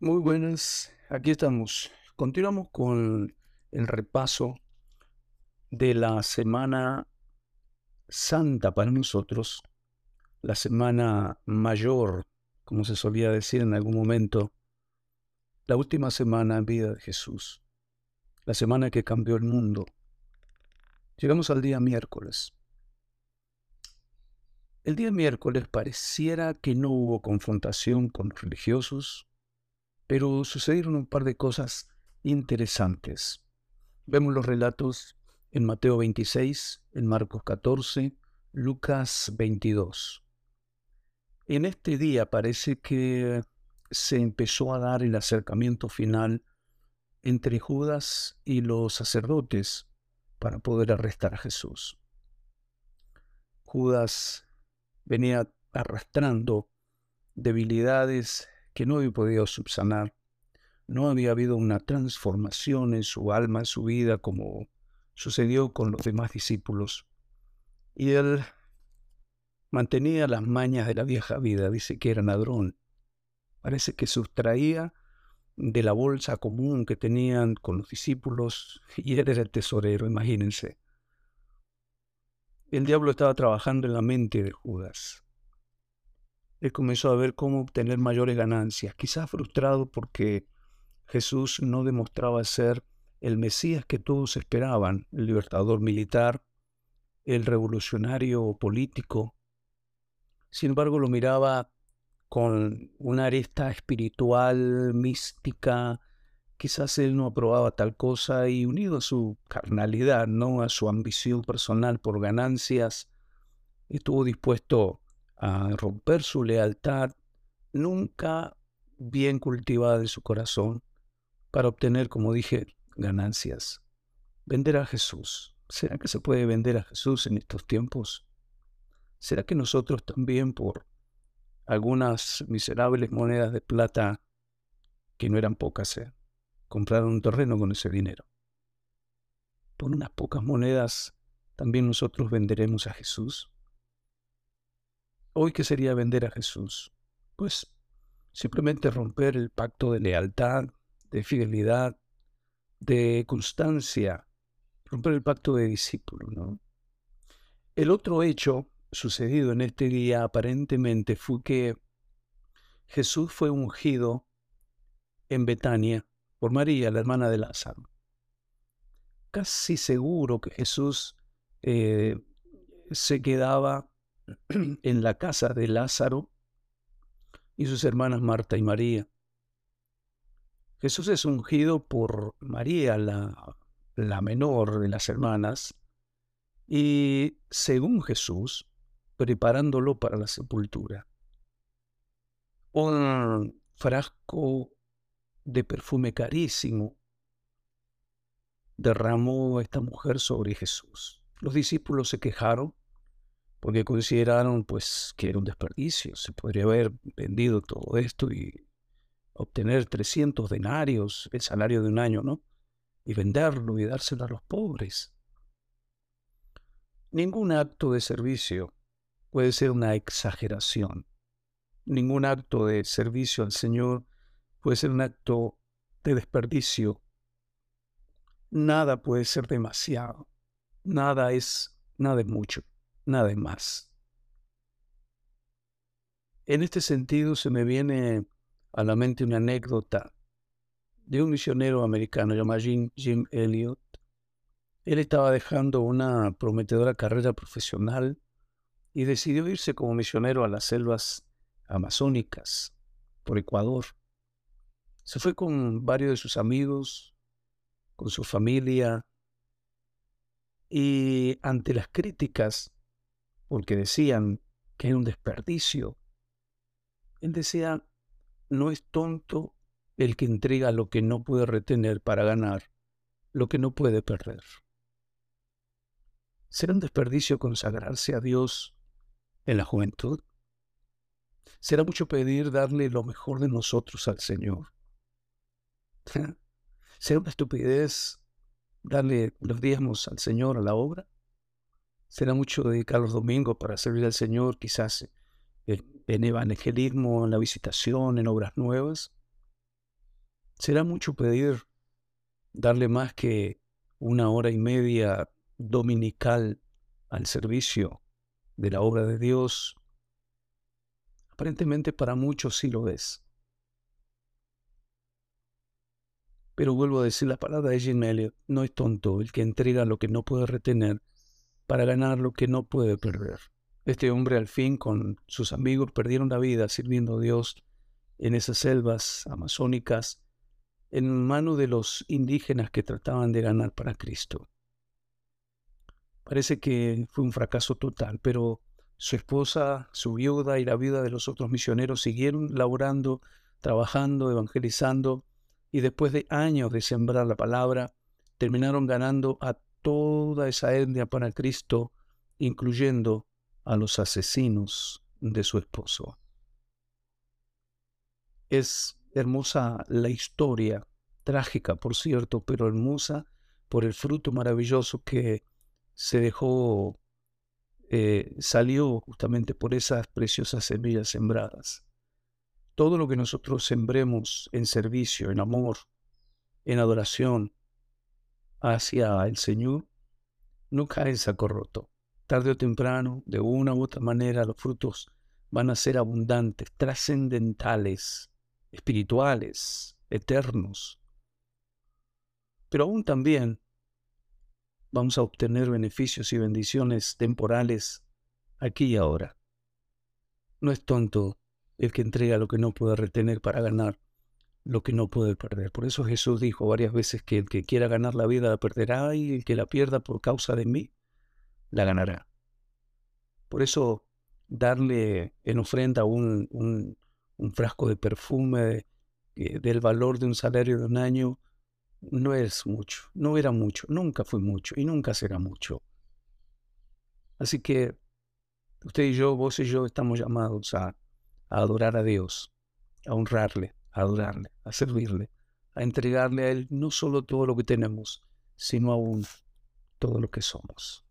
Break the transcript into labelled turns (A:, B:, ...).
A: Muy buenas, aquí estamos. Continuamos con el repaso de la Semana Santa para nosotros, la Semana Mayor, como se solía decir en algún momento, la última semana en vida de Jesús, la semana que cambió el mundo. Llegamos al día miércoles. El día miércoles pareciera que no hubo confrontación con los religiosos, pero sucedieron un par de cosas interesantes. Vemos los relatos en Mateo 26, en Marcos 14, Lucas 22. En este día parece que se empezó a dar el acercamiento final entre Judas y los sacerdotes para poder arrestar a Jesús. Judas venía arrastrando debilidades que no había podido subsanar. No había habido una transformación en su alma, en su vida, como sucedió con los demás discípulos. Y él mantenía las mañas de la vieja vida, dice que era ladrón. Parece que sustraía de la bolsa común que tenían con los discípulos y él era el tesorero, imagínense. El diablo estaba trabajando en la mente de Judas él comenzó a ver cómo obtener mayores ganancias, quizás frustrado porque Jesús no demostraba ser el Mesías que todos esperaban, el libertador militar, el revolucionario político. Sin embargo, lo miraba con una aresta espiritual, mística, quizás él no aprobaba tal cosa y unido a su carnalidad, no a su ambición personal por ganancias, estuvo dispuesto a romper su lealtad nunca bien cultivada de su corazón para obtener, como dije, ganancias. Vender a Jesús. ¿Será que se puede vender a Jesús en estos tiempos? ¿Será que nosotros también por algunas miserables monedas de plata, que no eran pocas, eh, compraron un terreno con ese dinero? Por unas pocas monedas también nosotros venderemos a Jesús. Hoy, ¿qué sería vender a Jesús? Pues simplemente romper el pacto de lealtad, de fidelidad, de constancia, romper el pacto de discípulo, ¿no? El otro hecho sucedido en este día aparentemente fue que Jesús fue ungido en Betania por María, la hermana de Lázaro. Casi seguro que Jesús eh, se quedaba en la casa de Lázaro y sus hermanas Marta y María. Jesús es ungido por María, la, menor de las hermanas, y según Jesús, preparándolo para la sepultura. Un frasco de perfume carísimo derramó esta mujer sobre Jesús. Los discípulos se quejaron porque consideraron pues que era un desperdicio, se podría haber vendido todo esto y obtener 300 denarios, el salario de un año, ¿no? Y venderlo y dárselo a los pobres. Ningún acto de servicio puede ser una exageración. Ningún acto de servicio al Señor puede ser un acto de desperdicio. Nada puede ser demasiado. Nada es, nada es mucho nada más. En este sentido se me viene a la mente una anécdota de un misionero americano llamado Jim, Jim Elliot. Él estaba dejando una prometedora carrera profesional y decidió irse como misionero a las selvas amazónicas por Ecuador. Se fue con varios de sus amigos, con su familia, y ante las críticas porque decían que era un desperdicio. Él decía, no es tonto el que entrega lo que no puede retener para ganar lo que no puede perder. ¿Será un desperdicio consagrarse a Dios en la juventud? ¿Será mucho pedir darle lo mejor de nosotros al Señor? ¿Será una estupidez darle los diezmos al Señor a la obra? Será mucho dedicar los domingos para servir al Señor, quizás eh, en evangelismo, en la visitación, en obras nuevas. ¿Será mucho pedir darle más que una hora y media dominical al servicio de la obra de Dios? Aparentemente para muchos sí lo es. Pero vuelvo a decir la palabra de Jim Elliot, no es tonto el que entrega lo que no puede retener para ganar lo que no puede perder. Este hombre al fin con sus amigos perdieron la vida sirviendo a Dios en esas selvas amazónicas en manos de los indígenas que trataban de ganar para Cristo. Parece que fue un fracaso total, pero su esposa, su viuda y la viuda de los otros misioneros siguieron laborando, trabajando, evangelizando, y después de años de sembrar la palabra, terminaron ganando a toda esa etnia para Cristo, incluyendo a los asesinos de su esposo. Es hermosa la historia, trágica por cierto, pero hermosa por el fruto maravilloso que se dejó, eh, salió justamente por esas preciosas semillas sembradas. Todo lo que nosotros sembremos en servicio, en amor, en adoración hacia el Señor, no cae en saco roto. Tarde o temprano, de una u otra manera, los frutos van a ser abundantes, trascendentales, espirituales, eternos. Pero aún también vamos a obtener beneficios y bendiciones temporales aquí y ahora. No es tonto el que entrega lo que no puede retener para ganar lo que no puede perder. Por eso Jesús dijo varias veces que el que quiera ganar la vida la perderá y el que la pierda por causa de mí, la ganará. Por eso darle en ofrenda un, un frasco de perfume del valor de un salario de un año no es mucho, no era mucho, nunca fue mucho y nunca será mucho. Así que usted y yo, vos y yo estamos llamados a adorar a Dios, a honrarle, a adorarle, a servirle, a entregarle a Él no solo todo lo que tenemos, sino aún todo lo que somos.